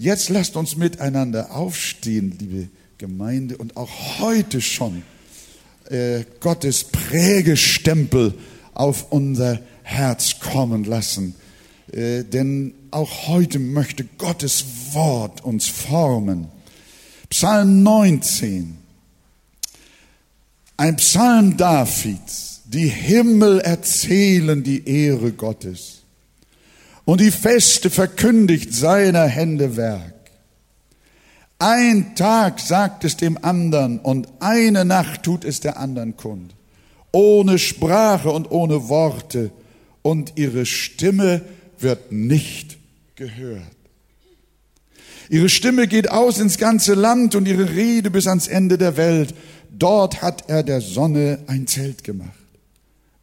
Jetzt lasst uns miteinander aufstehen, liebe Gemeinde, und auch heute schon äh, Gottes Prägestempel auf unser Herz kommen lassen. Äh, denn auch heute möchte Gottes Wort uns formen. Psalm 19. Ein Psalm Davids. Die Himmel erzählen die Ehre Gottes. Und die Feste verkündigt seiner Hände Werk. Ein Tag sagt es dem anderen und eine Nacht tut es der anderen kund. Ohne Sprache und ohne Worte und ihre Stimme wird nicht gehört. Ihre Stimme geht aus ins ganze Land und ihre Rede bis ans Ende der Welt. Dort hat er der Sonne ein Zelt gemacht.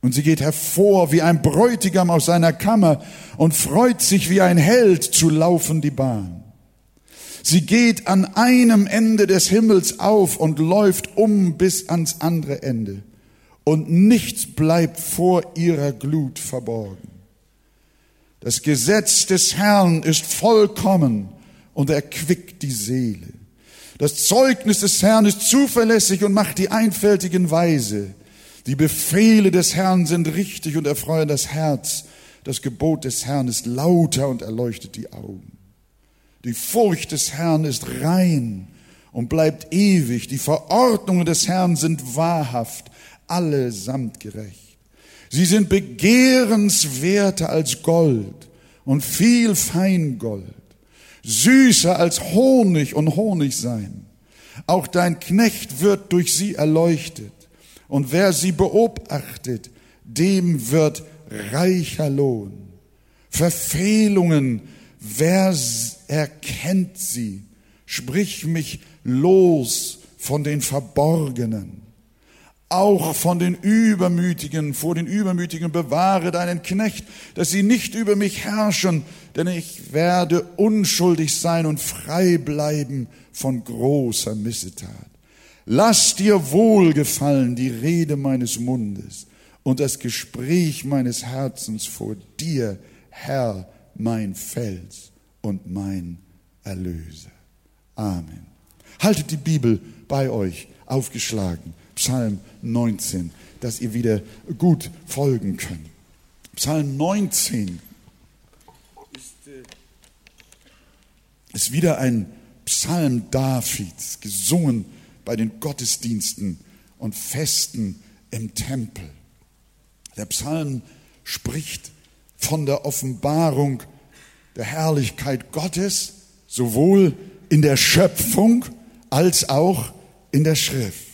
Und sie geht hervor wie ein Bräutigam aus seiner Kammer und freut sich wie ein Held zu laufen die Bahn. Sie geht an einem Ende des Himmels auf und läuft um bis ans andere Ende. Und nichts bleibt vor ihrer Glut verborgen. Das Gesetz des Herrn ist vollkommen und erquickt die Seele. Das Zeugnis des Herrn ist zuverlässig und macht die Einfältigen weise. Die Befehle des Herrn sind richtig und erfreuen das Herz. Das Gebot des Herrn ist lauter und erleuchtet die Augen. Die Furcht des Herrn ist rein und bleibt ewig. Die Verordnungen des Herrn sind wahrhaft, allesamt gerecht. Sie sind begehrenswerter als Gold und viel Feingold, süßer als Honig und Honig sein. Auch dein Knecht wird durch sie erleuchtet, und wer sie beobachtet, dem wird reicher Lohn. Verfehlungen, wer erkennt sie? Sprich mich los von den Verborgenen auch von den Übermütigen, vor den Übermütigen bewahre deinen Knecht, dass sie nicht über mich herrschen, denn ich werde unschuldig sein und frei bleiben von großer Missetat. Lass dir wohlgefallen die Rede meines Mundes und das Gespräch meines Herzens vor dir, Herr, mein Fels und mein Erlöser. Amen. Haltet die Bibel bei euch aufgeschlagen. Psalm 19, dass ihr wieder gut folgen könnt. Psalm 19 ist, äh, ist wieder ein Psalm Davids, gesungen bei den Gottesdiensten und Festen im Tempel. Der Psalm spricht von der Offenbarung der Herrlichkeit Gottes, sowohl in der Schöpfung als auch in der Schrift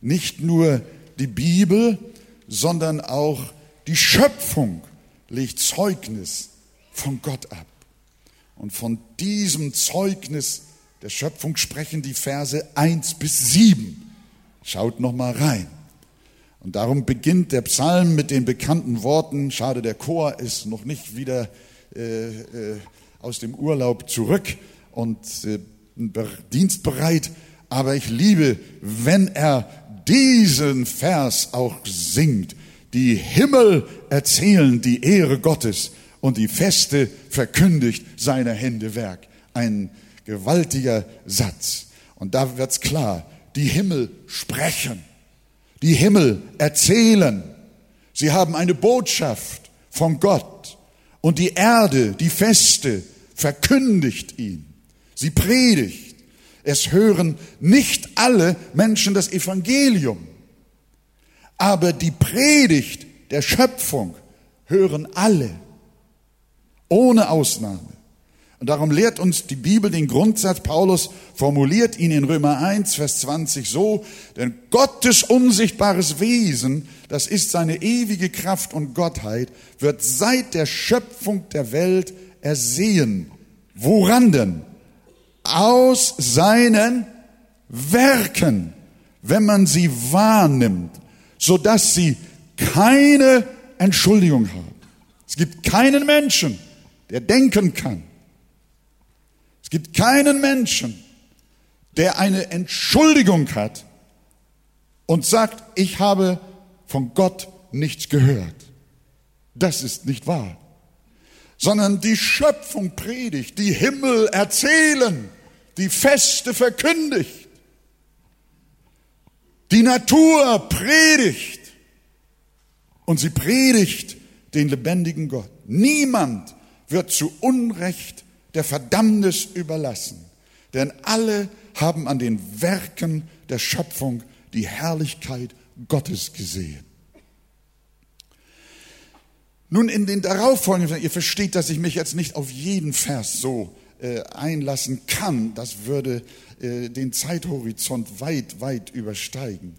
nicht nur die Bibel, sondern auch die Schöpfung legt Zeugnis von Gott ab. Und von diesem Zeugnis der Schöpfung sprechen die Verse 1 bis 7. Schaut noch mal rein. Und darum beginnt der Psalm mit den bekannten Worten. Schade, der Chor ist noch nicht wieder äh, äh, aus dem Urlaub zurück und äh, dienstbereit. Aber ich liebe, wenn er diesen Vers auch singt. Die Himmel erzählen die Ehre Gottes und die Feste verkündigt seiner Hände Werk. Ein gewaltiger Satz. Und da wird's klar, die Himmel sprechen, die Himmel erzählen. Sie haben eine Botschaft von Gott und die Erde, die Feste verkündigt ihn. Sie predigt. Es hören nicht alle Menschen das Evangelium, aber die Predigt der Schöpfung hören alle, ohne Ausnahme. Und darum lehrt uns die Bibel den Grundsatz, Paulus formuliert ihn in Römer 1, Vers 20 so, denn Gottes unsichtbares Wesen, das ist seine ewige Kraft und Gottheit, wird seit der Schöpfung der Welt ersehen. Woran denn? aus seinen Werken, wenn man sie wahrnimmt, so dass sie keine Entschuldigung haben. Es gibt keinen Menschen, der denken kann. Gibt keinen Menschen, der eine Entschuldigung hat und sagt, ich habe von Gott nichts gehört. Das ist nicht wahr sondern die Schöpfung predigt, die Himmel erzählen, die Feste verkündigt, die Natur predigt und sie predigt den lebendigen Gott. Niemand wird zu Unrecht der Verdammnis überlassen, denn alle haben an den Werken der Schöpfung die Herrlichkeit Gottes gesehen. Nun, in den darauffolgenden, ihr versteht, dass ich mich jetzt nicht auf jeden Vers so äh, einlassen kann. Das würde äh, den Zeithorizont weit, weit übersteigen.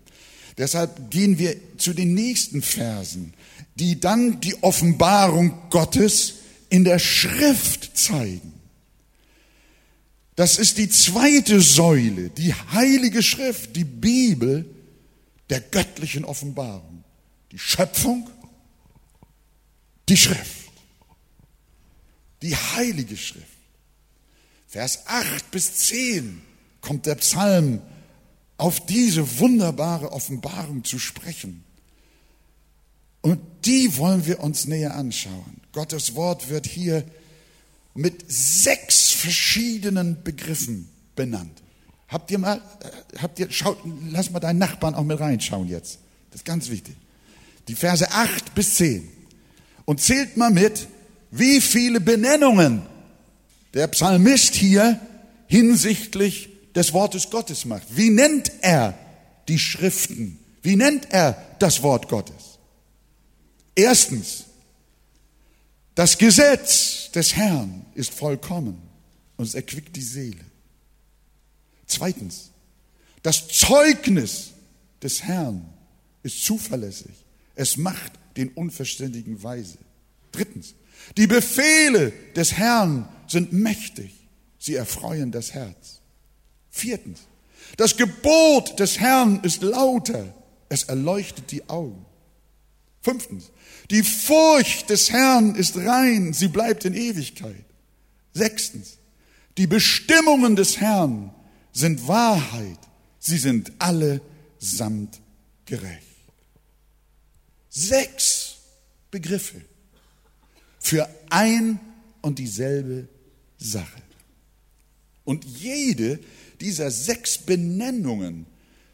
Deshalb gehen wir zu den nächsten Versen, die dann die Offenbarung Gottes in der Schrift zeigen. Das ist die zweite Säule, die heilige Schrift, die Bibel der göttlichen Offenbarung. Die Schöpfung die Schrift, die heilige Schrift. Vers 8 bis 10 kommt der Psalm auf diese wunderbare Offenbarung zu sprechen. Und die wollen wir uns näher anschauen. Gottes Wort wird hier mit sechs verschiedenen Begriffen benannt. Habt ihr mal, äh, habt ihr, schaut, lass mal deinen Nachbarn auch mit reinschauen jetzt. Das ist ganz wichtig. Die Verse 8 bis 10 und zählt mal mit, wie viele Benennungen der Psalmist hier hinsichtlich des Wortes Gottes macht. Wie nennt er die Schriften? Wie nennt er das Wort Gottes? Erstens, das Gesetz des Herrn ist vollkommen und es erquickt die Seele. Zweitens, das Zeugnis des Herrn ist zuverlässig. Es macht den Unverständigen weise. Drittens, die Befehle des Herrn sind mächtig. Sie erfreuen das Herz. Viertens, das Gebot des Herrn ist lauter. Es erleuchtet die Augen. Fünftens, die Furcht des Herrn ist rein. Sie bleibt in Ewigkeit. Sechstens, die Bestimmungen des Herrn sind Wahrheit. Sie sind allesamt gerecht. Sechs Begriffe für ein und dieselbe Sache. Und jede dieser sechs Benennungen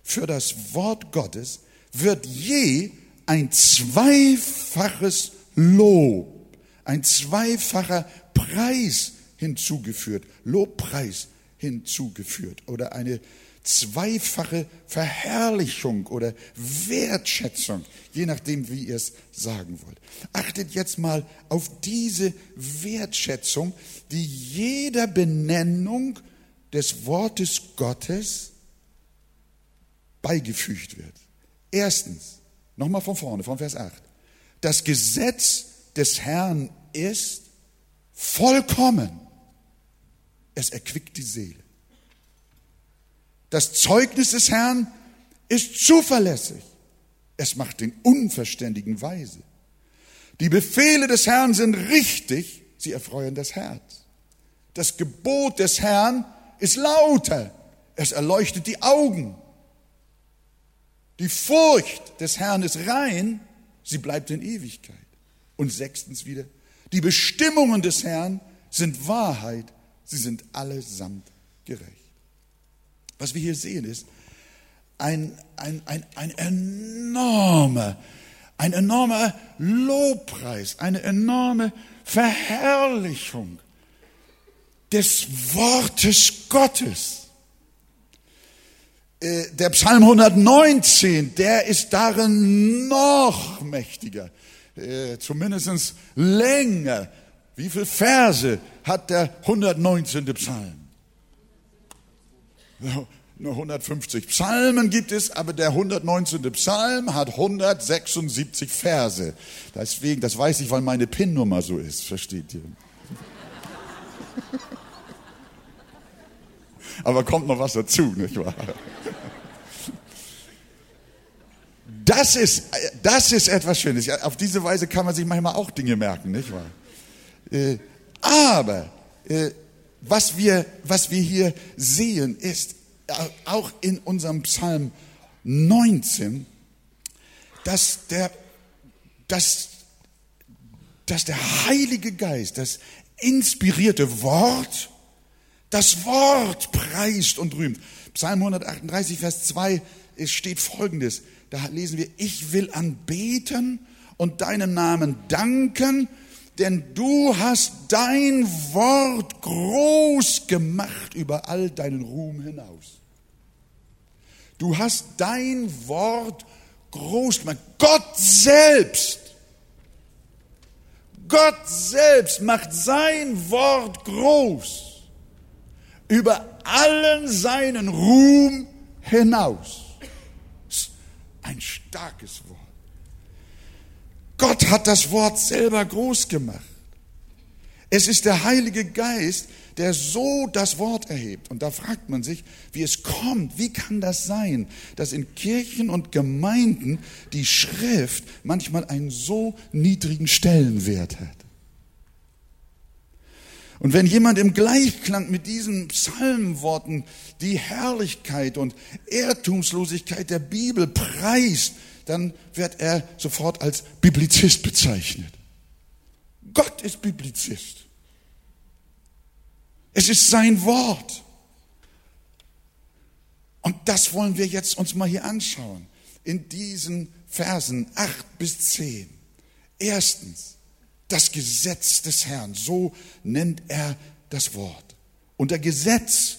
für das Wort Gottes wird je ein zweifaches Lob, ein zweifacher Preis hinzugeführt, Lobpreis hinzugeführt oder eine zweifache Verherrlichung oder Wertschätzung, je nachdem, wie ihr es sagen wollt. Achtet jetzt mal auf diese Wertschätzung, die jeder Benennung des Wortes Gottes beigefügt wird. Erstens, nochmal von vorne, von Vers 8. Das Gesetz des Herrn ist vollkommen. Es erquickt die Seele. Das Zeugnis des Herrn ist zuverlässig. Es macht den Unverständigen weise. Die Befehle des Herrn sind richtig, sie erfreuen das Herz. Das Gebot des Herrn ist lauter, es erleuchtet die Augen. Die Furcht des Herrn ist rein, sie bleibt in Ewigkeit. Und sechstens wieder, die Bestimmungen des Herrn sind Wahrheit, sie sind allesamt gerecht. Was wir hier sehen ist ein, ein, ein, ein enormer, ein enormer Lobpreis, eine enorme Verherrlichung des Wortes Gottes. Äh, der Psalm 119, der ist darin noch mächtiger, äh, zumindest länger. Wie viele Verse hat der 119. Psalm? Nur 150 Psalmen gibt es, aber der 119. Psalm hat 176 Verse. Deswegen, das weiß ich, weil meine PIN-Nummer so ist, versteht ihr? Aber kommt noch was dazu, nicht wahr? Das ist, das ist etwas Schönes. Auf diese Weise kann man sich manchmal auch Dinge merken, nicht wahr? Äh, aber äh, was wir, was wir hier sehen, ist auch in unserem Psalm 19, dass der, dass dass der Heilige Geist, das inspirierte Wort, das Wort preist und rühmt. Psalm 138, Vers 2, es steht folgendes. Da lesen wir, ich will anbeten und deinem Namen danken, denn du hast dein Wort groß gemacht über all deinen Ruhm hinaus. Du hast dein Wort groß gemacht. Gott selbst, Gott selbst macht sein Wort groß über allen seinen Ruhm hinaus. Ein starkes Wort. Gott hat das Wort selber groß gemacht. Es ist der Heilige Geist, der so das Wort erhebt. Und da fragt man sich, wie es kommt, wie kann das sein, dass in Kirchen und Gemeinden die Schrift manchmal einen so niedrigen Stellenwert hat. Und wenn jemand im Gleichklang mit diesen Psalmworten die Herrlichkeit und Irrtumslosigkeit der Bibel preist, dann wird er sofort als Biblizist bezeichnet. Gott ist Biblizist. Es ist sein Wort. Und das wollen wir jetzt uns mal hier anschauen. In diesen Versen 8 bis 10. Erstens, das Gesetz des Herrn, so nennt er das Wort. Unter Gesetz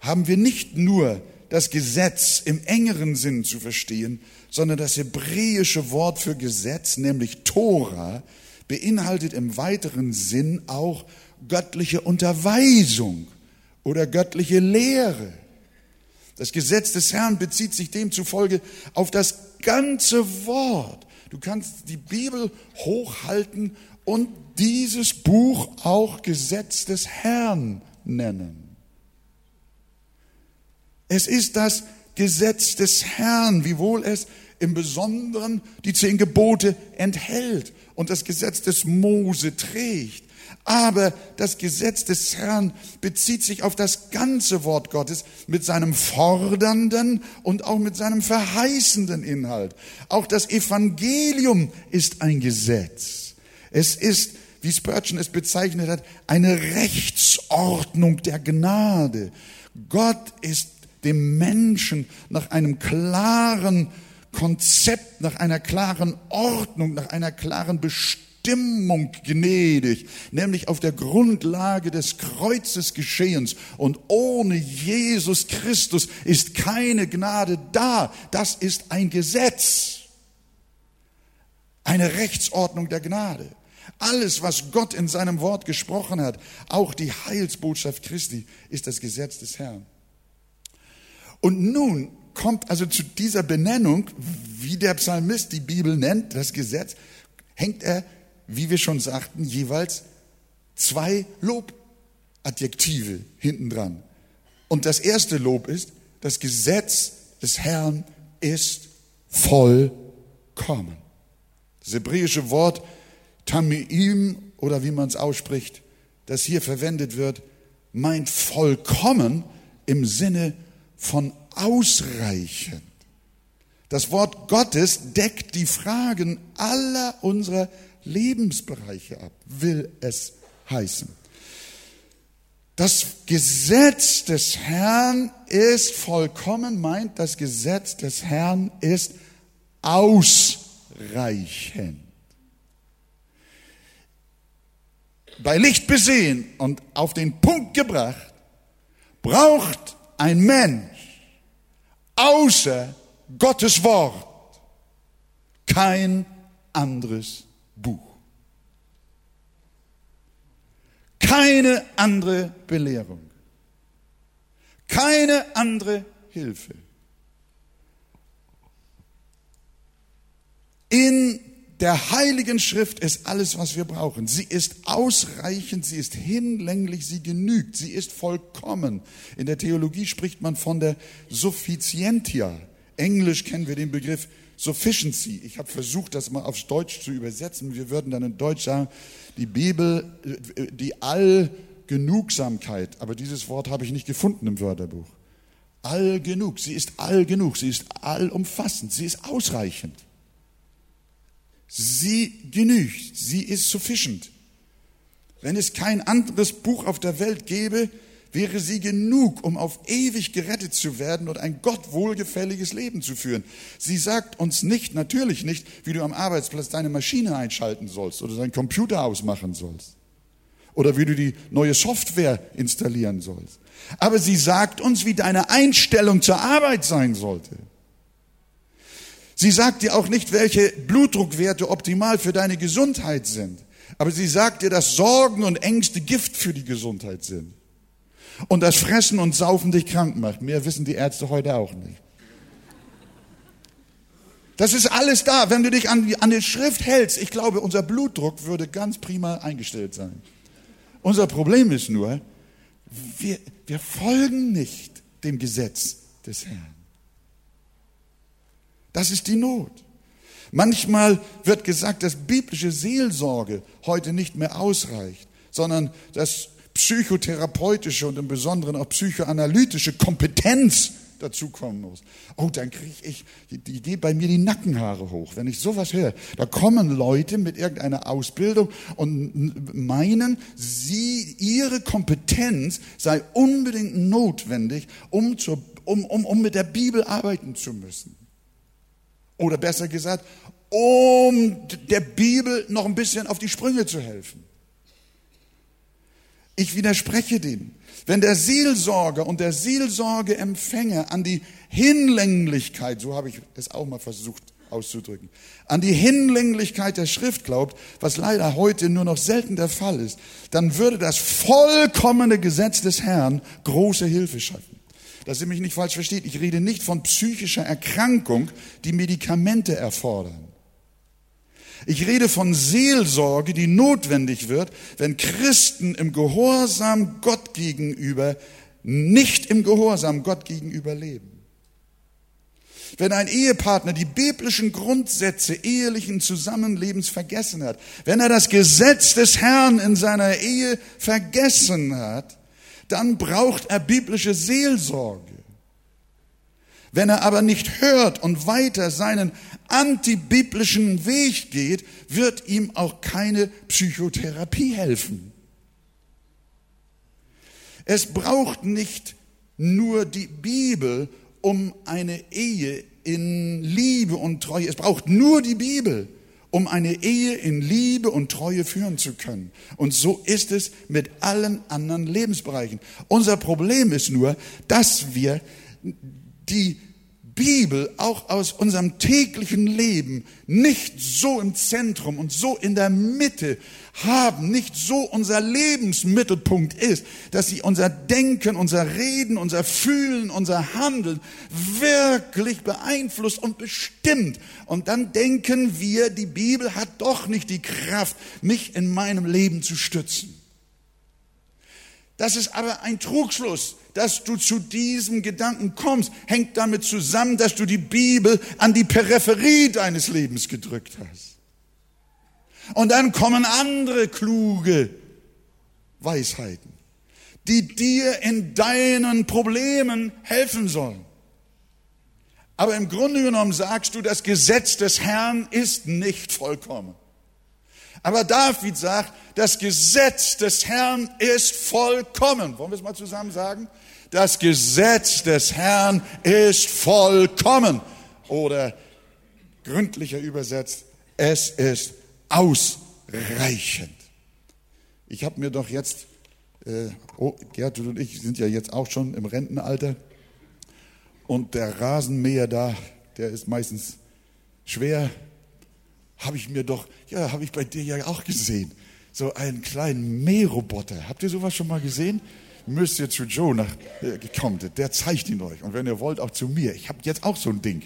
haben wir nicht nur das Gesetz im engeren Sinn zu verstehen, sondern das hebräische Wort für Gesetz, nämlich Tora, beinhaltet im weiteren Sinn auch göttliche Unterweisung oder göttliche Lehre. Das Gesetz des Herrn bezieht sich demzufolge auf das ganze Wort. Du kannst die Bibel hochhalten und dieses Buch auch Gesetz des Herrn nennen. Es ist das Gesetz des Herrn, wiewohl es im Besonderen die zehn Gebote enthält und das Gesetz des Mose trägt. Aber das Gesetz des Herrn bezieht sich auf das ganze Wort Gottes mit seinem fordernden und auch mit seinem verheißenden Inhalt. Auch das Evangelium ist ein Gesetz. Es ist, wie Spurgeon es bezeichnet hat, eine Rechtsordnung der Gnade. Gott ist dem Menschen nach einem klaren Konzept, nach einer klaren Ordnung, nach einer klaren Bestimmung gnädig, nämlich auf der Grundlage des Kreuzes geschehens. Und ohne Jesus Christus ist keine Gnade da. Das ist ein Gesetz, eine Rechtsordnung der Gnade. Alles, was Gott in seinem Wort gesprochen hat, auch die Heilsbotschaft Christi, ist das Gesetz des Herrn. Und nun kommt also zu dieser Benennung, wie der Psalmist die Bibel nennt, das Gesetz, hängt er, wie wir schon sagten, jeweils zwei Lobadjektive hinten dran. Und das erste Lob ist, das Gesetz des Herrn ist vollkommen. Das hebräische Wort Tameim oder wie man es ausspricht, das hier verwendet wird, meint vollkommen im Sinne von ausreichend. Das Wort Gottes deckt die Fragen aller unserer Lebensbereiche ab, will es heißen. Das Gesetz des Herrn ist vollkommen, meint das Gesetz des Herrn ist ausreichend. Bei Licht besehen und auf den Punkt gebracht, braucht ein Mensch außer Gottes Wort kein anderes Buch. Keine andere Belehrung. Keine andere Hilfe. In der Heiligen Schrift ist alles, was wir brauchen. Sie ist ausreichend, sie ist hinlänglich, sie genügt, sie ist vollkommen. In der Theologie spricht man von der Sufficientia. Englisch kennen wir den Begriff Sufficiency. Ich habe versucht, das mal aufs Deutsch zu übersetzen. Wir würden dann in Deutsch sagen, die Bibel, die Allgenugsamkeit. Aber dieses Wort habe ich nicht gefunden im Wörterbuch. Allgenug. Sie ist allgenug. Sie ist allumfassend. Sie ist ausreichend. Sie genügt, sie ist sufficient. Wenn es kein anderes Buch auf der Welt gäbe, wäre sie genug, um auf ewig gerettet zu werden und ein Gott wohlgefälliges Leben zu führen. Sie sagt uns nicht, natürlich nicht, wie du am Arbeitsplatz deine Maschine einschalten sollst oder deinen Computer ausmachen sollst oder wie du die neue Software installieren sollst. Aber sie sagt uns, wie deine Einstellung zur Arbeit sein sollte. Sie sagt dir auch nicht, welche Blutdruckwerte optimal für deine Gesundheit sind. Aber sie sagt dir, dass Sorgen und Ängste Gift für die Gesundheit sind. Und das Fressen und Saufen dich krank macht. Mehr wissen die Ärzte heute auch nicht. Das ist alles da. Wenn du dich an die, an die Schrift hältst, ich glaube, unser Blutdruck würde ganz prima eingestellt sein. Unser Problem ist nur, wir, wir folgen nicht dem Gesetz des Herrn. Das ist die Not. Manchmal wird gesagt, dass biblische Seelsorge heute nicht mehr ausreicht, sondern dass psychotherapeutische und im Besonderen auch psychoanalytische Kompetenz dazukommen muss. Oh, dann kriege ich, die geht bei mir die Nackenhaare hoch, wenn ich sowas höre. Da kommen Leute mit irgendeiner Ausbildung und meinen, sie, ihre Kompetenz sei unbedingt notwendig, um, zur, um, um, um mit der Bibel arbeiten zu müssen. Oder besser gesagt, um der Bibel noch ein bisschen auf die Sprünge zu helfen. Ich widerspreche dem. Wenn der Seelsorger und der Seelsorgeempfänger an die Hinlänglichkeit, so habe ich es auch mal versucht auszudrücken, an die Hinlänglichkeit der Schrift glaubt, was leider heute nur noch selten der Fall ist, dann würde das vollkommene Gesetz des Herrn große Hilfe schaffen. Dass ihr mich nicht falsch versteht, ich rede nicht von psychischer Erkrankung, die Medikamente erfordern. Ich rede von Seelsorge, die notwendig wird, wenn Christen im Gehorsam Gott gegenüber nicht im Gehorsam Gott gegenüber leben. Wenn ein Ehepartner die biblischen Grundsätze ehelichen Zusammenlebens vergessen hat, wenn er das Gesetz des Herrn in seiner Ehe vergessen hat, dann braucht er biblische Seelsorge. Wenn er aber nicht hört und weiter seinen antibiblischen Weg geht, wird ihm auch keine Psychotherapie helfen. Es braucht nicht nur die Bibel, um eine Ehe in Liebe und Treue. Es braucht nur die Bibel, um eine Ehe in Liebe und Treue führen zu können. Und so ist es mit allen anderen Lebensbereichen. Unser Problem ist nur, dass wir die Bibel auch aus unserem täglichen Leben nicht so im Zentrum und so in der Mitte haben, nicht so unser Lebensmittelpunkt ist, dass sie unser Denken, unser Reden, unser Fühlen, unser Handeln wirklich beeinflusst und bestimmt. Und dann denken wir, die Bibel hat doch nicht die Kraft, mich in meinem Leben zu stützen. Das ist aber ein Trugschluss. Dass du zu diesem Gedanken kommst, hängt damit zusammen, dass du die Bibel an die Peripherie deines Lebens gedrückt hast. Und dann kommen andere kluge Weisheiten, die dir in deinen Problemen helfen sollen. Aber im Grunde genommen sagst du, das Gesetz des Herrn ist nicht vollkommen. Aber David sagt, das Gesetz des Herrn ist vollkommen. Wollen wir es mal zusammen sagen? Das Gesetz des Herrn ist vollkommen. Oder gründlicher übersetzt, es ist ausreichend. Ich habe mir doch jetzt, äh, oh, Gertrud und ich sind ja jetzt auch schon im Rentenalter und der Rasenmäher da, der ist meistens schwer habe ich mir doch, ja, habe ich bei dir ja auch gesehen. So einen kleinen Mähroboter. Habt ihr sowas schon mal gesehen? Müsst ihr zu Joe nach, äh, kommt, der zeigt ihn euch. Und wenn ihr wollt, auch zu mir. Ich habe jetzt auch so ein Ding.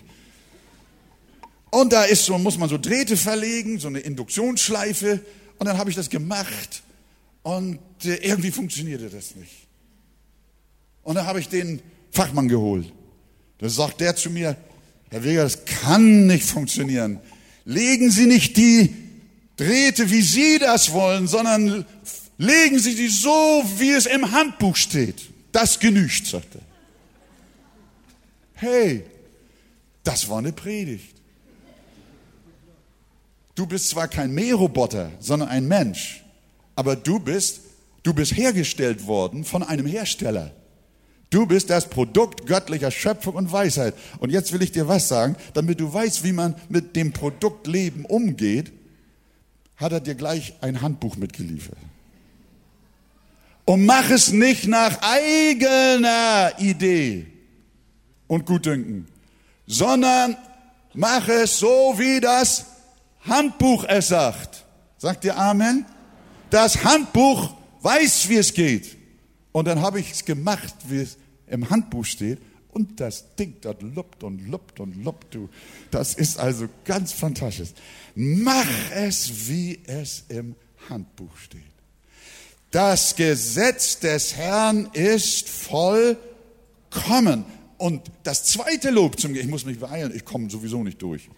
Und da ist so, muss man so Drähte verlegen, so eine Induktionsschleife. Und dann habe ich das gemacht. Und äh, irgendwie funktionierte das nicht. Und dann habe ich den Fachmann geholt. Da sagt der zu mir, Herr Weger, das kann nicht funktionieren legen Sie nicht die Drähte, wie Sie das wollen, sondern legen Sie sie so, wie es im Handbuch steht. Das genügt, sagt er. Hey, das war eine Predigt. Du bist zwar kein Mähroboter, sondern ein Mensch, aber du bist, du bist hergestellt worden von einem Hersteller. Du bist das Produkt göttlicher Schöpfung und Weisheit. Und jetzt will ich dir was sagen, damit du weißt, wie man mit dem Produkt Leben umgeht, hat er dir gleich ein Handbuch mitgeliefert. Und mach es nicht nach eigener Idee und Gutdünken, sondern mach es so, wie das Handbuch es sagt. Sagt ihr Amen? Das Handbuch weiß, wie es geht. Und dann habe ich es gemacht, wie es im Handbuch steht. Und das Ding, das luppt und luppt und luppt, du. Das ist also ganz fantastisch. Mach es, wie es im Handbuch steht. Das Gesetz des Herrn ist vollkommen. Und das zweite Lob zum, ich muss mich beeilen, ich komme sowieso nicht durch.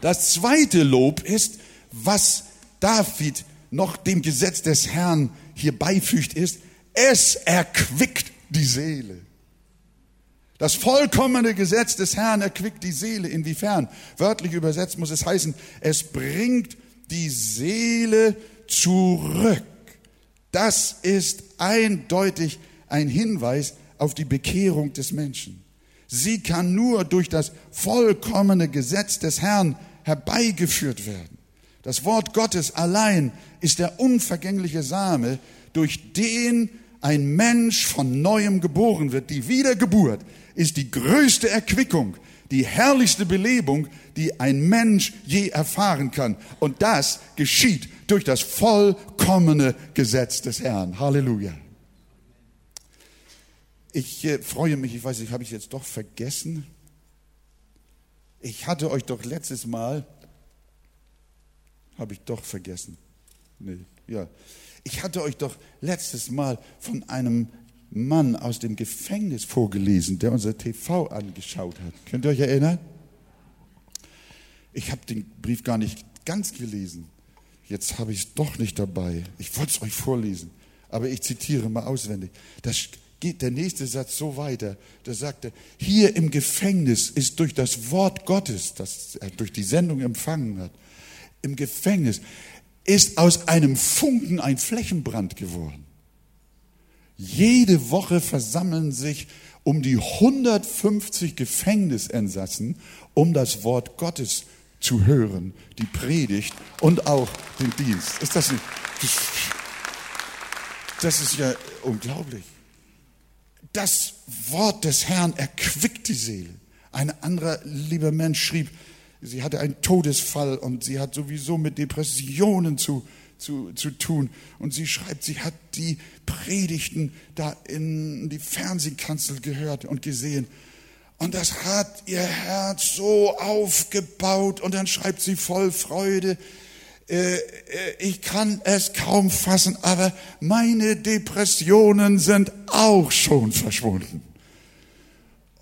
Das zweite Lob ist, was David noch dem Gesetz des Herrn hier beifügt, ist, es erquickt die Seele. Das vollkommene Gesetz des Herrn erquickt die Seele. Inwiefern? Wörtlich übersetzt muss es heißen, es bringt die Seele zurück. Das ist eindeutig ein Hinweis auf die Bekehrung des Menschen. Sie kann nur durch das vollkommene Gesetz des Herrn herbeigeführt werden. Das Wort Gottes allein ist der unvergängliche Same, durch den ein Mensch von neuem geboren wird, die Wiedergeburt ist die größte Erquickung, die herrlichste Belebung, die ein Mensch je erfahren kann. Und das geschieht durch das vollkommene Gesetz des Herrn. Halleluja. Ich äh, freue mich, ich weiß nicht, habe ich jetzt doch vergessen? Ich hatte euch doch letztes Mal, habe ich doch vergessen. Nee, ja. Ich hatte euch doch letztes Mal von einem Mann aus dem Gefängnis vorgelesen, der unser TV angeschaut hat. Könnt ihr euch erinnern? Ich habe den Brief gar nicht ganz gelesen. Jetzt habe ich es doch nicht dabei. Ich wollte es euch vorlesen, aber ich zitiere mal auswendig. Das geht der nächste Satz so weiter. Da sagt er, hier im Gefängnis ist durch das Wort Gottes, das er durch die Sendung empfangen hat, im Gefängnis ist aus einem Funken ein Flächenbrand geworden. Jede Woche versammeln sich um die 150 Gefängnisinsassen, um das Wort Gottes zu hören, die Predigt und auch den Dienst. Ist das nicht? Das ist ja unglaublich. Das Wort des Herrn erquickt die Seele. Ein anderer lieber Mensch schrieb, sie hatte einen Todesfall und sie hat sowieso mit Depressionen zu, zu, zu tun. Und sie schreibt, sie hat die Predigten da in die Fernsehkanzel gehört und gesehen. Und das hat ihr Herz so aufgebaut. Und dann schreibt sie voll Freude, äh, äh, ich kann es kaum fassen, aber meine Depressionen sind auch schon verschwunden.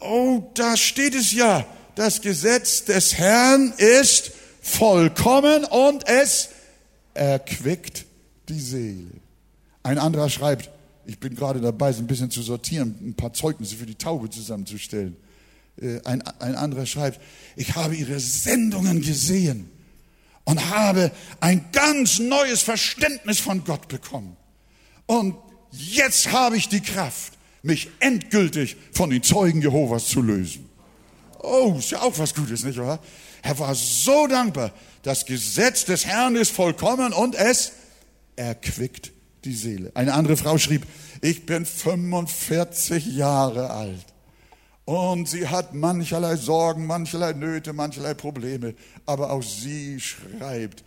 Oh, da steht es ja das Gesetz des Herrn ist vollkommen und es erquickt die Seele. Ein anderer schreibt, ich bin gerade dabei, so ein bisschen zu sortieren, ein paar Zeugnisse für die Taube zusammenzustellen. Äh, ein, ein anderer schreibt, ich habe ihre Sendungen gesehen und habe ein ganz neues Verständnis von Gott bekommen. Und jetzt habe ich die Kraft, mich endgültig von den Zeugen Jehovas zu lösen. Oh, ist ja auch was Gutes, nicht wahr? Er war so dankbar. Das Gesetz des Herrn ist vollkommen und es erquickt die Seele. Eine andere Frau schrieb, ich bin 45 Jahre alt und sie hat mancherlei Sorgen, mancherlei Nöte, mancherlei Probleme, aber auch sie schreibt,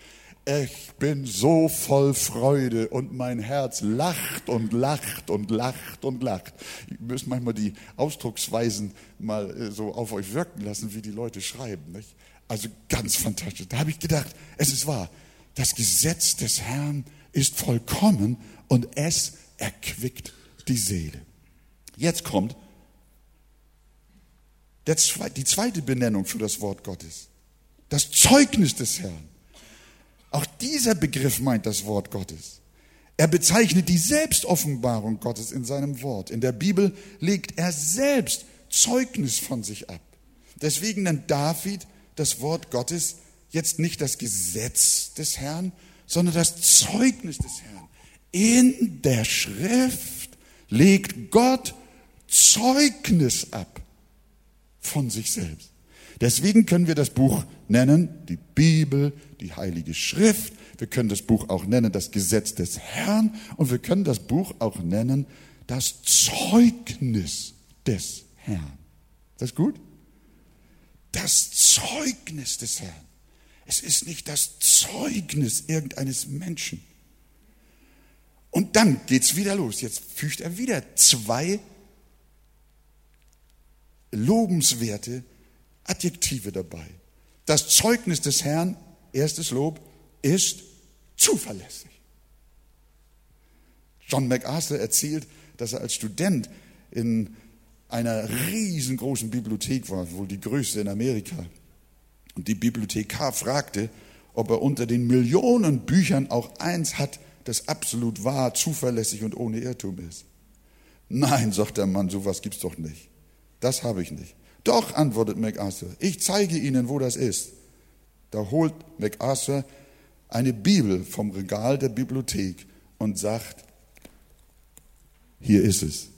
ich bin so voll Freude und mein Herz lacht und lacht und lacht und lacht. Ich muss manchmal die Ausdrucksweisen mal äh, so auf euch wirken lassen, wie die Leute schreiben. Nicht? Also ganz fantastisch. Da habe ich gedacht, es ist wahr. Das Gesetz des Herrn ist vollkommen und es erquickt die Seele. Jetzt kommt die zweite Benennung für das Wort Gottes. Das Zeugnis des Herrn. Auch dieser Begriff meint das Wort Gottes. Er bezeichnet die Selbstoffenbarung Gottes in seinem Wort. In der Bibel legt er selbst Zeugnis von sich ab. Deswegen nennt David das Wort Gottes jetzt nicht das Gesetz des Herrn, sondern das Zeugnis des Herrn. In der Schrift legt Gott Zeugnis ab von sich selbst. Deswegen können wir das Buch nennen, die Bibel, die Heilige Schrift. Wir können das Buch auch nennen, das Gesetz des Herrn. Und wir können das Buch auch nennen, das Zeugnis des Herrn. Das ist gut? Das Zeugnis des Herrn. Es ist nicht das Zeugnis irgendeines Menschen. Und dann geht's wieder los. Jetzt fügt er wieder zwei lobenswerte Adjektive dabei. Das Zeugnis des Herrn, erstes Lob, ist zuverlässig. John MacArthur erzählt, dass er als Student in einer riesengroßen Bibliothek war, wohl die größte in Amerika. Und die Bibliothekar fragte, ob er unter den Millionen Büchern auch eins hat, das absolut wahr, zuverlässig und ohne Irrtum ist. Nein, sagt der Mann, sowas gibt's doch nicht. Das habe ich nicht. Doch, antwortet MacArthur, ich zeige Ihnen, wo das ist. Da holt MacArthur eine Bibel vom Regal der Bibliothek und sagt, hier ist es.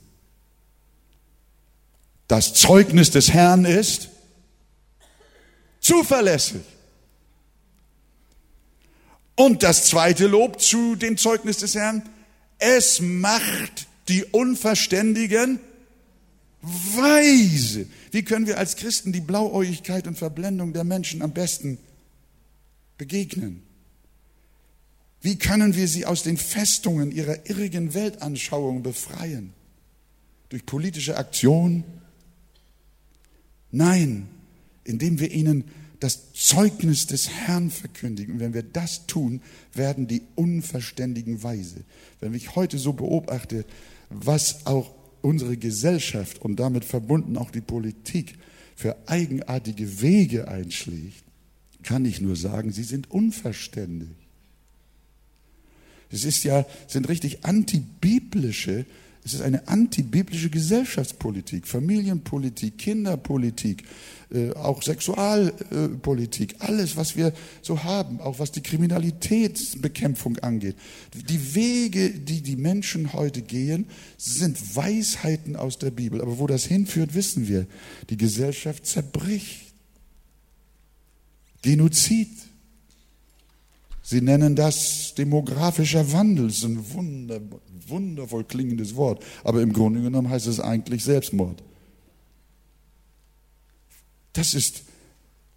Das Zeugnis des Herrn ist zuverlässig. Und das zweite Lob zu dem Zeugnis des Herrn, es macht die Unverständigen weise. Wie können wir als Christen die Blauäugigkeit und Verblendung der Menschen am besten begegnen? Wie können wir sie aus den Festungen ihrer irrigen Weltanschauung befreien? Durch politische Aktion? Nein, indem wir ihnen das Zeugnis des Herrn verkündigen. Und wenn wir das tun, werden die Unverständigen weise. Wenn ich heute so beobachte, was auch unsere Gesellschaft und damit verbunden auch die Politik für eigenartige Wege einschlägt, kann ich nur sagen, sie sind unverständig. Es ist ja, sind richtig antibiblische es ist eine antibiblische Gesellschaftspolitik, Familienpolitik, Kinderpolitik, äh, auch Sexualpolitik, alles, was wir so haben, auch was die Kriminalitätsbekämpfung angeht. Die Wege, die die Menschen heute gehen, sind Weisheiten aus der Bibel. Aber wo das hinführt, wissen wir. Die Gesellschaft zerbricht. Genozid. Sie nennen das demografischer Wandel. Das ist ein wunder, wundervoll klingendes Wort. Aber im Grunde genommen heißt es eigentlich Selbstmord. Das ist,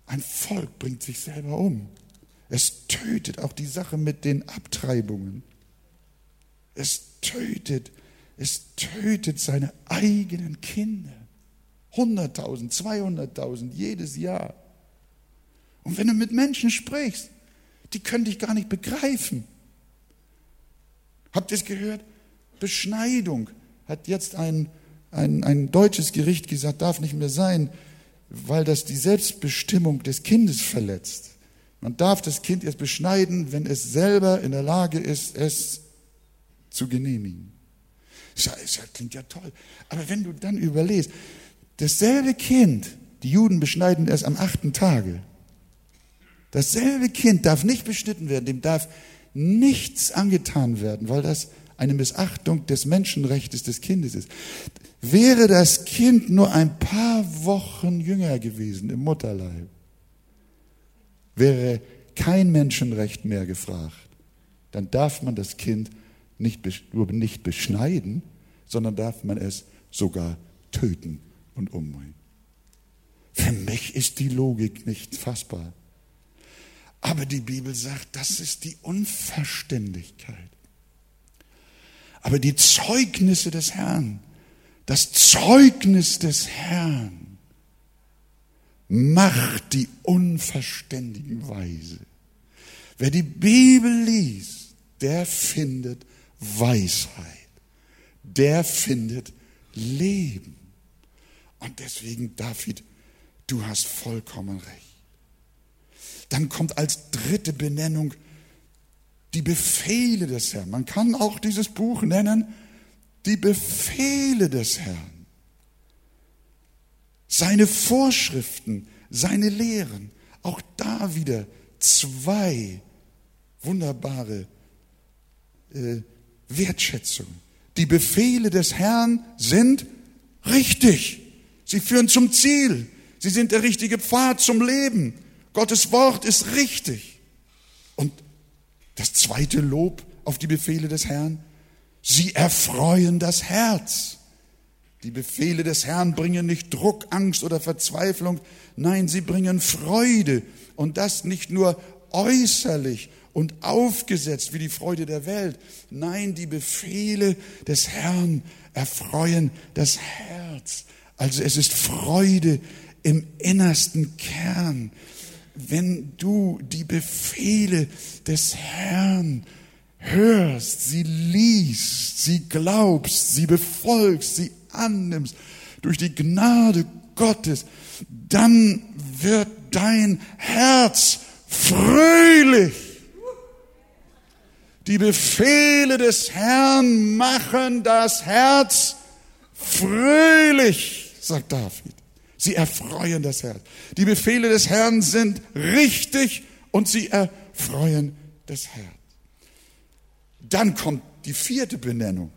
ein Volk bringt sich selber um. Es tötet auch die Sache mit den Abtreibungen. Es tötet, es tötet seine eigenen Kinder. 100.000, 200.000 jedes Jahr. Und wenn du mit Menschen sprichst, die können dich gar nicht begreifen. Habt ihr es gehört? Beschneidung hat jetzt ein, ein, ein deutsches Gericht gesagt, darf nicht mehr sein, weil das die Selbstbestimmung des Kindes verletzt. Man darf das Kind erst beschneiden, wenn es selber in der Lage ist, es zu genehmigen. Das klingt ja toll. Aber wenn du dann überlegst, dasselbe Kind, die Juden beschneiden erst am achten Tage, Dasselbe Kind darf nicht beschnitten werden, dem darf nichts angetan werden, weil das eine Missachtung des Menschenrechts des Kindes ist. Wäre das Kind nur ein paar Wochen jünger gewesen im Mutterleib, wäre kein Menschenrecht mehr gefragt. Dann darf man das Kind nicht, nur nicht beschneiden, sondern darf man es sogar töten und umbringen. Für mich ist die Logik nicht fassbar. Aber die Bibel sagt, das ist die Unverständigkeit. Aber die Zeugnisse des Herrn, das Zeugnis des Herrn macht die Unverständigen weise. Wer die Bibel liest, der findet Weisheit. Der findet Leben. Und deswegen, David, du hast vollkommen recht. Dann kommt als dritte Benennung die Befehle des Herrn. Man kann auch dieses Buch nennen, die Befehle des Herrn. Seine Vorschriften, seine Lehren. Auch da wieder zwei wunderbare äh, Wertschätzungen. Die Befehle des Herrn sind richtig. Sie führen zum Ziel. Sie sind der richtige Pfad zum Leben. Gottes Wort ist richtig. Und das zweite Lob auf die Befehle des Herrn, sie erfreuen das Herz. Die Befehle des Herrn bringen nicht Druck, Angst oder Verzweiflung, nein, sie bringen Freude und das nicht nur äußerlich und aufgesetzt wie die Freude der Welt. Nein, die Befehle des Herrn erfreuen das Herz. Also es ist Freude im innersten Kern, wenn du die Befehle des Herrn hörst, sie liest, sie glaubst, sie befolgst, sie annimmst durch die Gnade Gottes, dann wird dein Herz fröhlich. Die Befehle des Herrn machen das Herz fröhlich, sagt David. Sie erfreuen das Herz. Die Befehle des Herrn sind richtig und sie erfreuen das Herz. Dann kommt die vierte Benennung.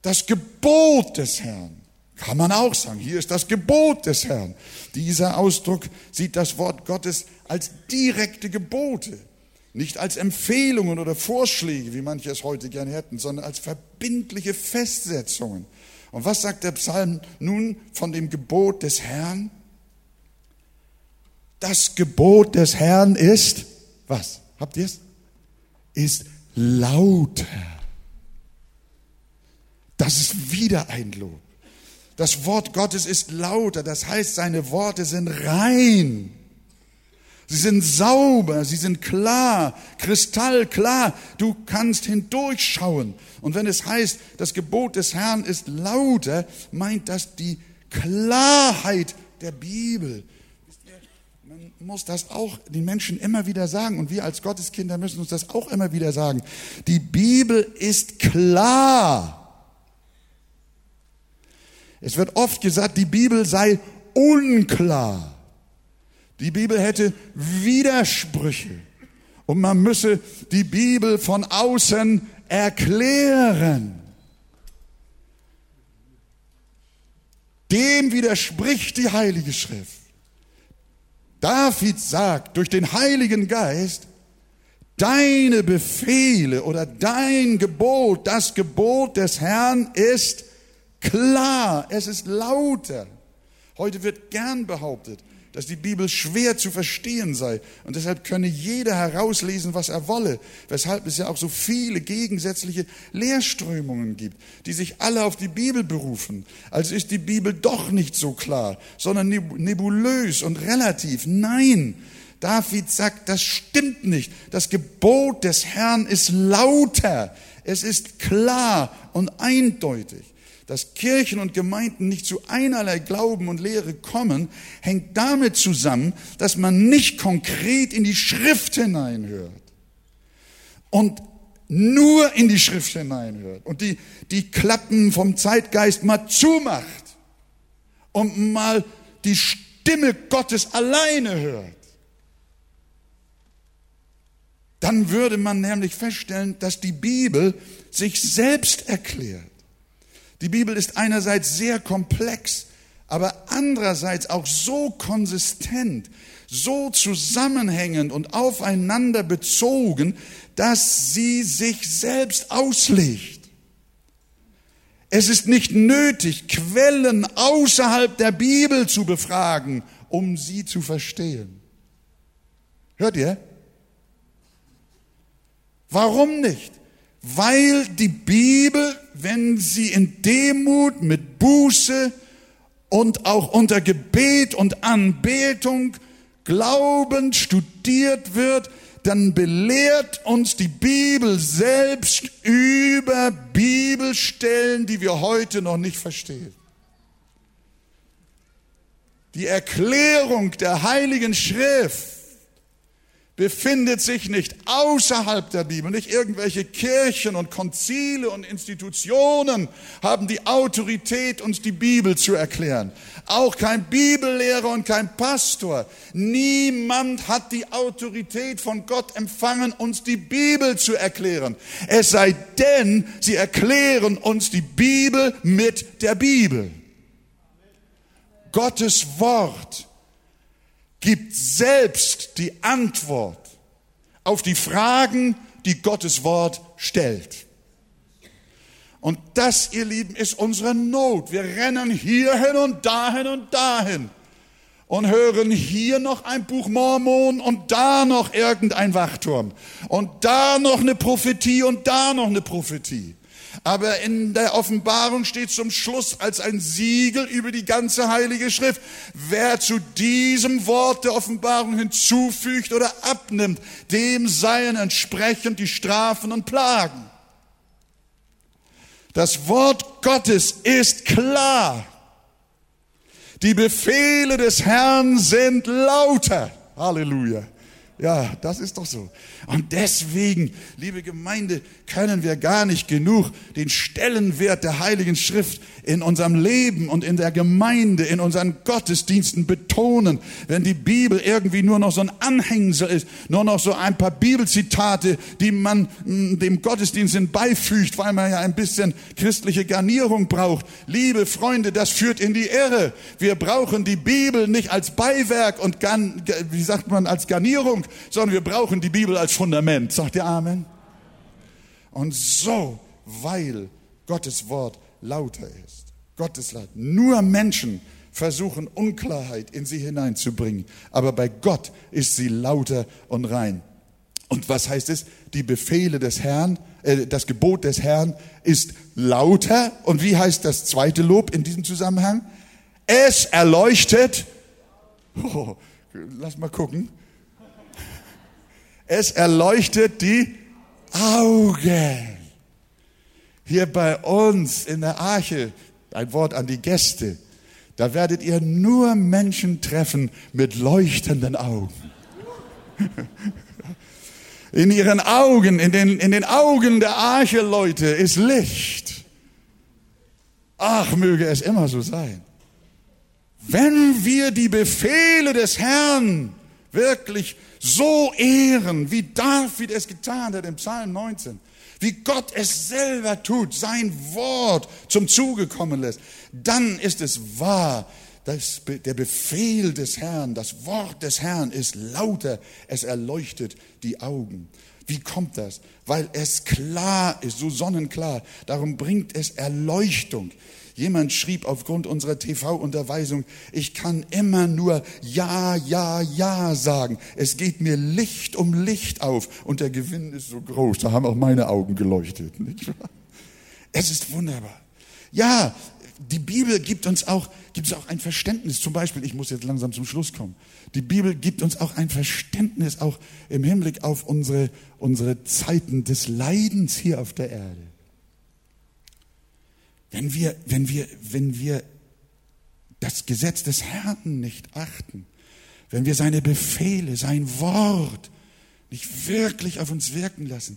Das Gebot des Herrn. Kann man auch sagen, hier ist das Gebot des Herrn. Dieser Ausdruck sieht das Wort Gottes als direkte Gebote, nicht als Empfehlungen oder Vorschläge, wie manche es heute gerne hätten, sondern als verbindliche Festsetzungen. Und was sagt der Psalm nun von dem Gebot des Herrn? Das Gebot des Herrn ist, was? Habt ihr es? Ist lauter. Das ist wieder ein Lob. Das Wort Gottes ist lauter, das heißt, seine Worte sind rein. Sie sind sauber, sie sind klar, kristallklar. Du kannst hindurchschauen. Und wenn es heißt, das Gebot des Herrn ist lauter, meint das die Klarheit der Bibel. Man muss das auch den Menschen immer wieder sagen und wir als Gotteskinder müssen uns das auch immer wieder sagen. Die Bibel ist klar. Es wird oft gesagt, die Bibel sei unklar. Die Bibel hätte Widersprüche und man müsse die Bibel von außen erklären. Dem widerspricht die Heilige Schrift. David sagt durch den Heiligen Geist, deine Befehle oder dein Gebot, das Gebot des Herrn ist klar, es ist lauter. Heute wird gern behauptet, dass die Bibel schwer zu verstehen sei und deshalb könne jeder herauslesen, was er wolle, weshalb es ja auch so viele gegensätzliche Lehrströmungen gibt, die sich alle auf die Bibel berufen. Also ist die Bibel doch nicht so klar, sondern nebulös und relativ. Nein, David sagt, das stimmt nicht. Das Gebot des Herrn ist lauter, es ist klar und eindeutig dass Kirchen und Gemeinden nicht zu einerlei Glauben und Lehre kommen, hängt damit zusammen, dass man nicht konkret in die Schrift hineinhört und nur in die Schrift hineinhört und die, die Klappen vom Zeitgeist mal zumacht und mal die Stimme Gottes alleine hört. Dann würde man nämlich feststellen, dass die Bibel sich selbst erklärt. Die Bibel ist einerseits sehr komplex, aber andererseits auch so konsistent, so zusammenhängend und aufeinander bezogen, dass sie sich selbst auslegt. Es ist nicht nötig, Quellen außerhalb der Bibel zu befragen, um sie zu verstehen. Hört ihr? Warum nicht? Weil die Bibel wenn sie in Demut, mit Buße und auch unter Gebet und Anbetung glaubend studiert wird, dann belehrt uns die Bibel selbst über Bibelstellen, die wir heute noch nicht verstehen. Die Erklärung der Heiligen Schrift befindet sich nicht außerhalb der Bibel. Nicht irgendwelche Kirchen und Konzile und Institutionen haben die Autorität, uns die Bibel zu erklären. Auch kein Bibellehrer und kein Pastor. Niemand hat die Autorität von Gott empfangen, uns die Bibel zu erklären. Es sei denn, sie erklären uns die Bibel mit der Bibel. Gottes Wort gibt selbst die Antwort auf die Fragen, die Gottes Wort stellt. Und das, ihr Lieben, ist unsere Not. Wir rennen hierhin und dahin und dahin und hören hier noch ein Buch Mormon und da noch irgendein Wachturm und da noch eine Prophetie und da noch eine Prophetie. Aber in der Offenbarung steht zum Schluss als ein Siegel über die ganze heilige Schrift, wer zu diesem Wort der Offenbarung hinzufügt oder abnimmt, dem seien entsprechend die Strafen und Plagen. Das Wort Gottes ist klar. Die Befehle des Herrn sind lauter. Halleluja. Ja, das ist doch so. Und deswegen, liebe Gemeinde, können wir gar nicht genug den Stellenwert der Heiligen Schrift in unserem Leben und in der Gemeinde, in unseren Gottesdiensten betonen. Wenn die Bibel irgendwie nur noch so ein Anhängsel ist, nur noch so ein paar Bibelzitate, die man mm, dem Gottesdienst beifügt, weil man ja ein bisschen christliche Garnierung braucht. Liebe Freunde, das führt in die Irre. Wir brauchen die Bibel nicht als Beiwerk und, wie sagt man, als Garnierung, sondern wir brauchen die Bibel als Fundament. Sagt ihr Amen? Und so, weil Gottes Wort lauter ist, Gottes Laut, nur Menschen versuchen Unklarheit in sie hineinzubringen, aber bei Gott ist sie lauter und rein. Und was heißt es? Die Befehle des Herrn, äh, das Gebot des Herrn ist lauter. Und wie heißt das zweite Lob in diesem Zusammenhang? Es erleuchtet. Oh, lass mal gucken. Es erleuchtet die Augen. Hier bei uns in der Arche, ein Wort an die Gäste, da werdet ihr nur Menschen treffen mit leuchtenden Augen. In ihren Augen, in den, in den Augen der Arche, Leute, ist Licht. Ach, möge es immer so sein. Wenn wir die Befehle des Herrn wirklich so ehren, wie David es getan hat im Psalm 19, wie Gott es selber tut, sein Wort zum Zuge kommen lässt, dann ist es wahr, dass der Befehl des Herrn, das Wort des Herrn ist lauter, es erleuchtet die Augen. Wie kommt das? Weil es klar ist, so sonnenklar. Darum bringt es Erleuchtung. Jemand schrieb aufgrund unserer TV-Unterweisung, ich kann immer nur Ja, Ja, Ja sagen. Es geht mir Licht um Licht auf und der Gewinn ist so groß. Da haben auch meine Augen geleuchtet. Nicht wahr? Es ist wunderbar. Ja, die Bibel gibt uns auch, gibt es auch ein Verständnis. Zum Beispiel, ich muss jetzt langsam zum Schluss kommen. Die Bibel gibt uns auch ein Verständnis, auch im Hinblick auf unsere, unsere Zeiten des Leidens hier auf der Erde. Wenn wir, wenn wir, wenn wir das Gesetz des Herrn nicht achten, wenn wir seine Befehle, sein Wort nicht wirklich auf uns wirken lassen,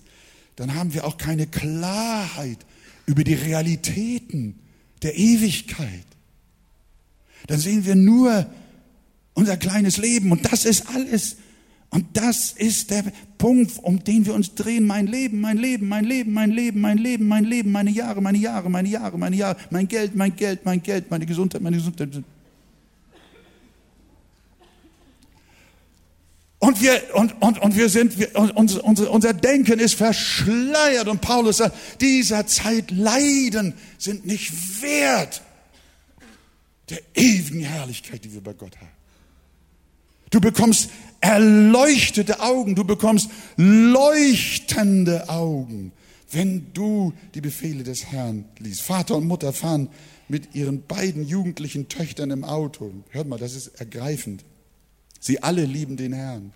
dann haben wir auch keine Klarheit über die Realitäten der Ewigkeit. Dann sehen wir nur unser kleines Leben und das ist alles. Und das ist der Punkt, um den wir uns drehen. Mein Leben, mein Leben, mein Leben, mein Leben, mein Leben, mein Leben, meine Jahre, meine Jahre, meine Jahre, meine Jahre, mein Geld, mein Geld, mein Geld, meine Gesundheit, meine Gesundheit. Und wir, und, und, und wir sind, wir, unser, unser, unser Denken ist verschleiert. Und Paulus sagt, dieser Zeit Leiden sind nicht wert der ewigen Herrlichkeit, die wir bei Gott haben. Du bekommst erleuchtete Augen, du bekommst leuchtende Augen, wenn du die Befehle des Herrn liest. Vater und Mutter fahren mit ihren beiden jugendlichen Töchtern im Auto. Hört mal, das ist ergreifend. Sie alle lieben den Herrn.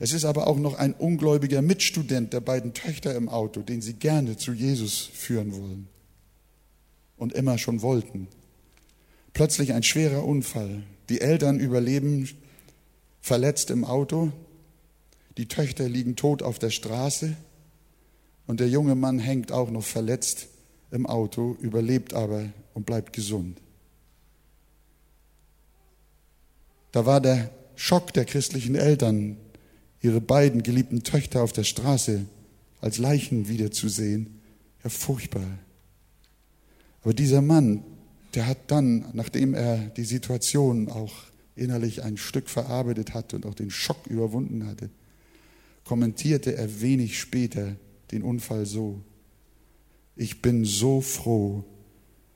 Es ist aber auch noch ein ungläubiger Mitstudent der beiden Töchter im Auto, den sie gerne zu Jesus führen wollen und immer schon wollten. Plötzlich ein schwerer Unfall. Die Eltern überleben verletzt im Auto. Die Töchter liegen tot auf der Straße und der junge Mann hängt auch noch verletzt im Auto, überlebt aber und bleibt gesund. Da war der Schock der christlichen Eltern, ihre beiden geliebten Töchter auf der Straße als Leichen wiederzusehen, ja furchtbar. Aber dieser Mann, der hat dann, nachdem er die Situation auch innerlich ein Stück verarbeitet hatte und auch den Schock überwunden hatte, kommentierte er wenig später den Unfall so, ich bin so froh,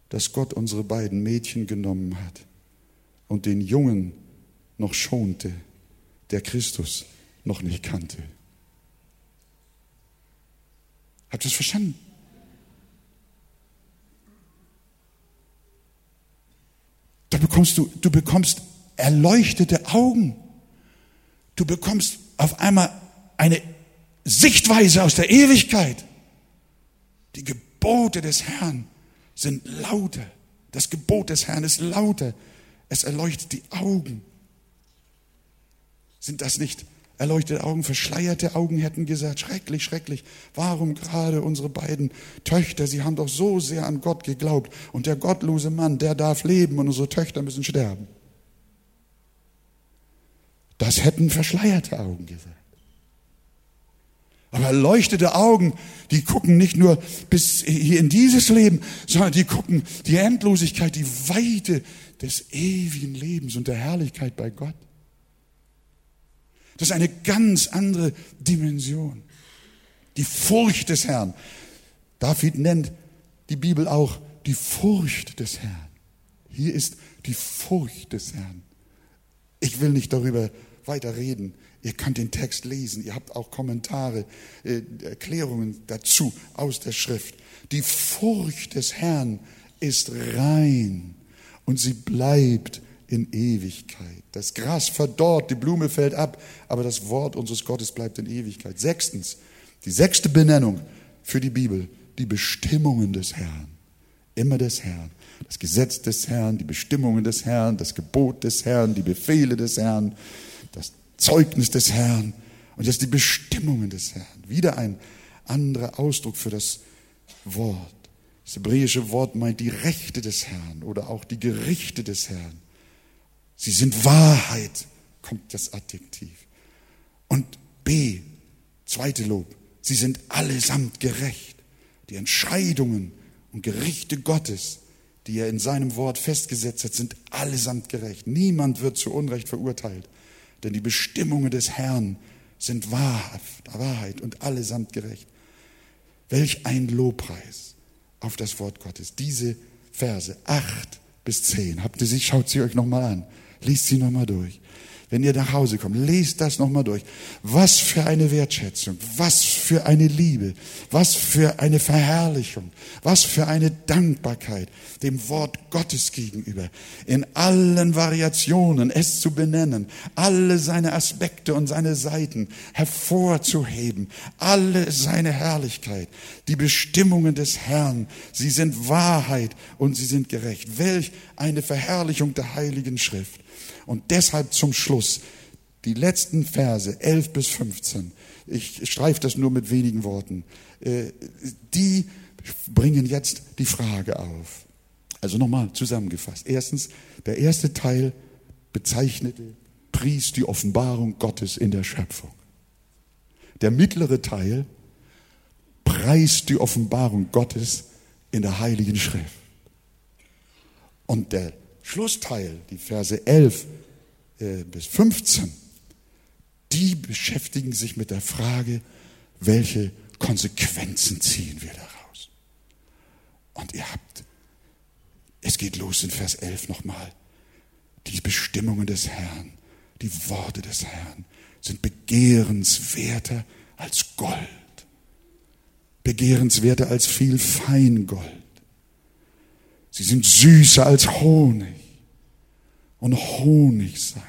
dass Gott unsere beiden Mädchen genommen hat und den Jungen noch schonte, der Christus noch nicht kannte. Habt ihr es verstanden? Da bekommst du, du bekommst erleuchtete Augen. Du bekommst auf einmal eine Sichtweise aus der Ewigkeit. Die Gebote des Herrn sind lauter. Das Gebot des Herrn ist lauter. Es erleuchtet die Augen. Sind das nicht erleuchtete Augen, verschleierte Augen hätten gesagt, schrecklich, schrecklich. Warum gerade unsere beiden Töchter, sie haben doch so sehr an Gott geglaubt und der gottlose Mann, der darf leben und unsere Töchter müssen sterben. Das hätten verschleierte Augen gesagt. Aber erleuchtete Augen, die gucken nicht nur bis hier in dieses Leben, sondern die gucken die Endlosigkeit, die Weite des ewigen Lebens und der Herrlichkeit bei Gott. Das ist eine ganz andere Dimension. Die Furcht des Herrn. David nennt die Bibel auch die Furcht des Herrn. Hier ist die Furcht des Herrn. Ich will nicht darüber weiter reden. Ihr könnt den Text lesen. Ihr habt auch Kommentare, äh, Erklärungen dazu aus der Schrift. Die Furcht des Herrn ist rein und sie bleibt in Ewigkeit. Das Gras verdorrt, die Blume fällt ab, aber das Wort unseres Gottes bleibt in Ewigkeit. Sechstens, die sechste Benennung für die Bibel, die Bestimmungen des Herrn. Immer des Herrn. Das Gesetz des Herrn, die Bestimmungen des Herrn, das Gebot des Herrn, die Befehle des Herrn, das Zeugnis des Herrn und jetzt die Bestimmungen des Herrn. Wieder ein anderer Ausdruck für das Wort. Das hebräische Wort meint die Rechte des Herrn oder auch die Gerichte des Herrn. Sie sind Wahrheit, kommt das Adjektiv. Und B, zweite Lob, sie sind allesamt gerecht. Die Entscheidungen und Gerichte Gottes, die er in seinem Wort festgesetzt hat, sind allesamt gerecht. Niemand wird zu Unrecht verurteilt, denn die Bestimmungen des Herrn sind wahrhaft, Wahrheit und allesamt gerecht. Welch ein Lobpreis auf das Wort Gottes. Diese Verse acht bis zehn. Habt ihr sie, schaut sie euch nochmal an. Liest sie nochmal durch. Wenn ihr nach Hause kommt, lest das nochmal durch. Was für eine Wertschätzung, was für eine Liebe, was für eine Verherrlichung, was für eine Dankbarkeit dem Wort Gottes gegenüber. In allen Variationen es zu benennen, alle seine Aspekte und seine Seiten hervorzuheben, alle seine Herrlichkeit, die Bestimmungen des Herrn, sie sind Wahrheit und sie sind gerecht. Welch eine Verherrlichung der Heiligen Schrift. Und deshalb zum Schluss die letzten Verse 11 bis 15. Ich streife das nur mit wenigen Worten. Äh, die bringen jetzt die Frage auf. Also nochmal zusammengefasst. Erstens, der erste Teil bezeichnete, pries die Offenbarung Gottes in der Schöpfung. Der mittlere Teil preist die Offenbarung Gottes in der Heiligen Schrift. Und der Schlussteil, die Verse 11 äh, bis 15, die beschäftigen sich mit der Frage, welche Konsequenzen ziehen wir daraus. Und ihr habt, es geht los in Vers 11 nochmal, die Bestimmungen des Herrn, die Worte des Herrn sind begehrenswerter als Gold, begehrenswerter als viel Feingold Sie sind süßer als Honig und Honig sein.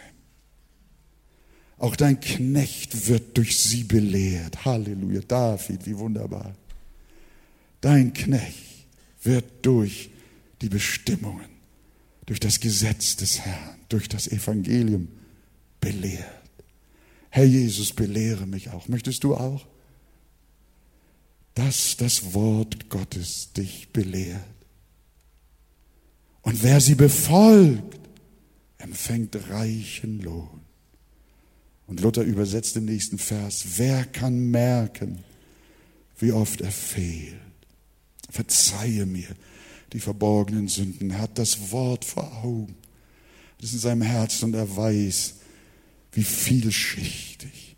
Auch dein Knecht wird durch sie belehrt. Halleluja, David, wie wunderbar. Dein Knecht wird durch die Bestimmungen, durch das Gesetz des Herrn, durch das Evangelium belehrt. Herr Jesus, belehre mich auch. Möchtest du auch? Dass das Wort Gottes dich belehrt. Und wer sie befolgt, empfängt reichen Lohn. Und Luther übersetzt im nächsten Vers, wer kann merken, wie oft er fehlt? Verzeihe mir die verborgenen Sünden. Er hat das Wort vor Augen. Das ist in seinem Herzen und er weiß, wie vielschichtig,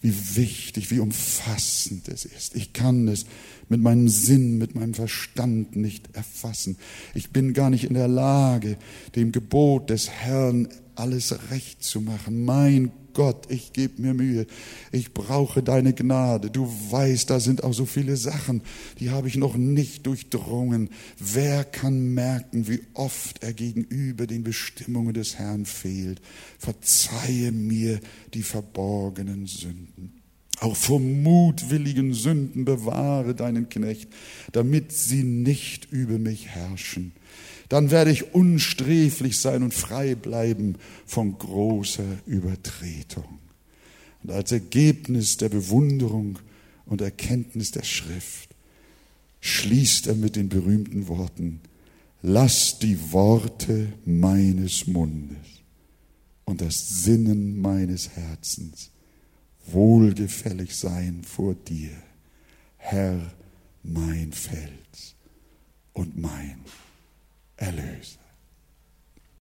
wie wichtig, wie umfassend es ist. Ich kann es mit meinem Sinn, mit meinem Verstand nicht erfassen. Ich bin gar nicht in der Lage, dem Gebot des Herrn alles recht zu machen. Mein Gott, ich gebe mir Mühe. Ich brauche deine Gnade. Du weißt, da sind auch so viele Sachen, die habe ich noch nicht durchdrungen. Wer kann merken, wie oft er gegenüber den Bestimmungen des Herrn fehlt? Verzeihe mir die verborgenen Sünden. Auch vor mutwilligen Sünden bewahre deinen Knecht, damit sie nicht über mich herrschen dann werde ich unsträflich sein und frei bleiben von großer Übertretung. Und als Ergebnis der Bewunderung und Erkenntnis der Schrift schließt er mit den berühmten Worten, lass die Worte meines Mundes und das Sinnen meines Herzens wohlgefällig sein vor dir, Herr, mein Fels und mein Erlöser.